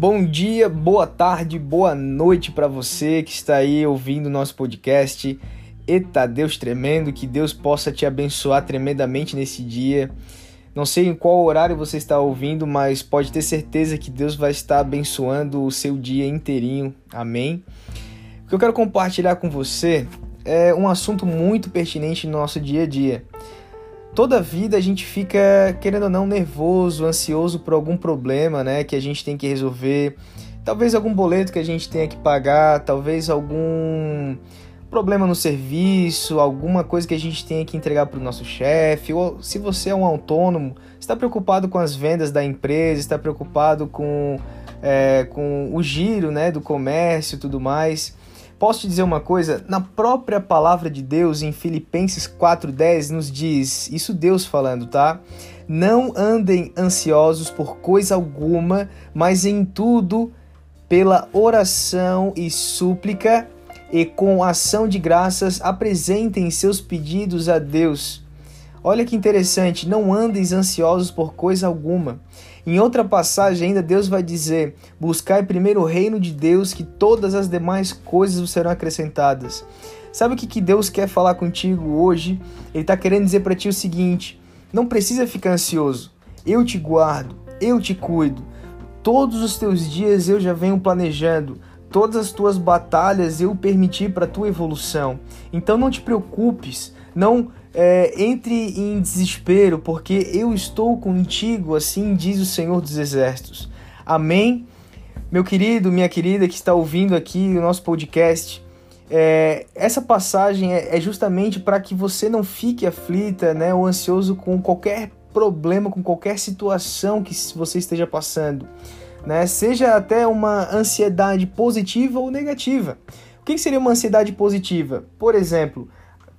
Bom dia, boa tarde, boa noite para você que está aí ouvindo o nosso podcast. Eita Deus tremendo, que Deus possa te abençoar tremendamente nesse dia. Não sei em qual horário você está ouvindo, mas pode ter certeza que Deus vai estar abençoando o seu dia inteirinho. Amém. O que eu quero compartilhar com você é um assunto muito pertinente no nosso dia a dia. Toda vida a gente fica, querendo ou não, nervoso, ansioso por algum problema, né, que a gente tem que resolver. Talvez algum boleto que a gente tenha que pagar, talvez algum problema no serviço, alguma coisa que a gente tenha que entregar para o nosso chefe, ou se você é um autônomo, está preocupado com as vendas da empresa, está preocupado com, é, com o giro né, do comércio e tudo mais. Posso te dizer uma coisa? Na própria palavra de Deus, em Filipenses 4,10, nos diz, isso Deus falando, tá? Não andem ansiosos por coisa alguma, mas em tudo, pela oração e súplica e com ação de graças, apresentem seus pedidos a Deus. Olha que interessante, não andeis ansiosos por coisa alguma. Em outra passagem, ainda Deus vai dizer: Buscai primeiro o reino de Deus, que todas as demais coisas vos serão acrescentadas. Sabe o que, que Deus quer falar contigo hoje? Ele está querendo dizer para ti o seguinte: não precisa ficar ansioso. Eu te guardo, eu te cuido. Todos os teus dias eu já venho planejando. Todas as tuas batalhas eu permiti para tua evolução. Então não te preocupes, não é, entre em desespero, porque eu estou contigo, assim diz o Senhor dos Exércitos. Amém? Meu querido, minha querida que está ouvindo aqui o nosso podcast, é, essa passagem é, é justamente para que você não fique aflita né, ou ansioso com qualquer problema, com qualquer situação que você esteja passando. Né? Seja até uma ansiedade positiva ou negativa. O que seria uma ansiedade positiva? Por exemplo,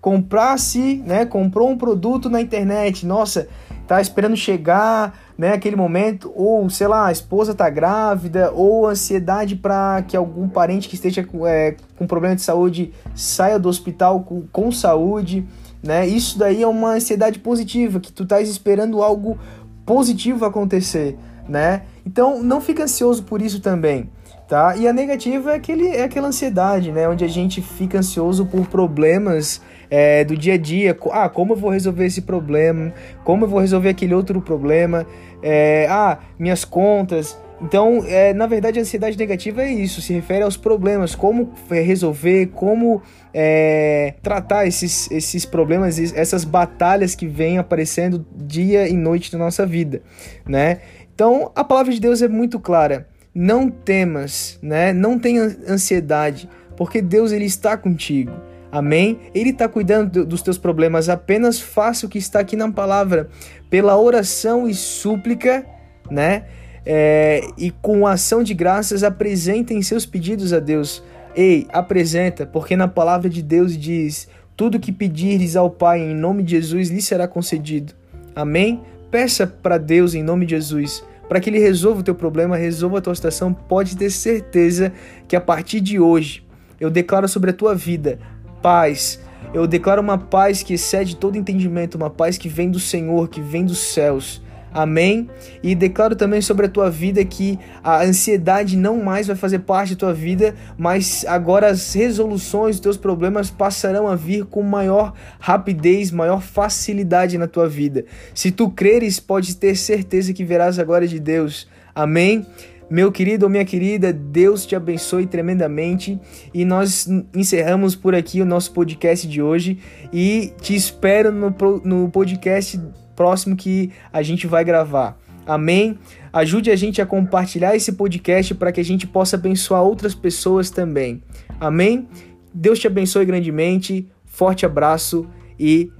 comprasse, né, comprou um produto na internet, nossa, tá esperando chegar, né, aquele momento, ou sei lá, a esposa tá grávida, ou ansiedade para que algum parente que esteja é, com problema de saúde saia do hospital com, com saúde, né? Isso daí é uma ansiedade positiva, que tu tá esperando algo positivo acontecer, né? Então não fica ansioso por isso também tá? E a negativa é, aquele, é aquela ansiedade, né? Onde a gente fica ansioso por problemas é, do dia a dia. Ah, como eu vou resolver esse problema? Como eu vou resolver aquele outro problema? É, ah, minhas contas. Então, é, na verdade, a ansiedade negativa é isso, se refere aos problemas, como resolver, como é, tratar esses, esses problemas, essas batalhas que vêm aparecendo dia e noite na nossa vida, né? Então, a palavra de Deus é muito clara não temas, né? Não tenha ansiedade, porque Deus ele está contigo. Amém? Ele está cuidando dos teus problemas. Apenas faça o que está aqui na palavra, pela oração e súplica, né? É, e com ação de graças apresentem seus pedidos a Deus. Ei, apresenta, porque na palavra de Deus diz: tudo que pedires ao Pai em nome de Jesus lhe será concedido. Amém? Peça para Deus em nome de Jesus para que ele resolva o teu problema, resolva a tua situação, pode ter certeza que a partir de hoje eu declaro sobre a tua vida paz. Eu declaro uma paz que excede todo entendimento, uma paz que vem do Senhor, que vem dos céus. Amém? E declaro também sobre a tua vida que a ansiedade não mais vai fazer parte da tua vida, mas agora as resoluções dos teus problemas passarão a vir com maior rapidez, maior facilidade na tua vida. Se tu creres, pode ter certeza que verás a glória de Deus. Amém? Meu querido ou minha querida, Deus te abençoe tremendamente e nós encerramos por aqui o nosso podcast de hoje e te espero no, no podcast próximo que a gente vai gravar. Amém? Ajude a gente a compartilhar esse podcast para que a gente possa abençoar outras pessoas também. Amém? Deus te abençoe grandemente. Forte abraço e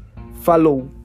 falou!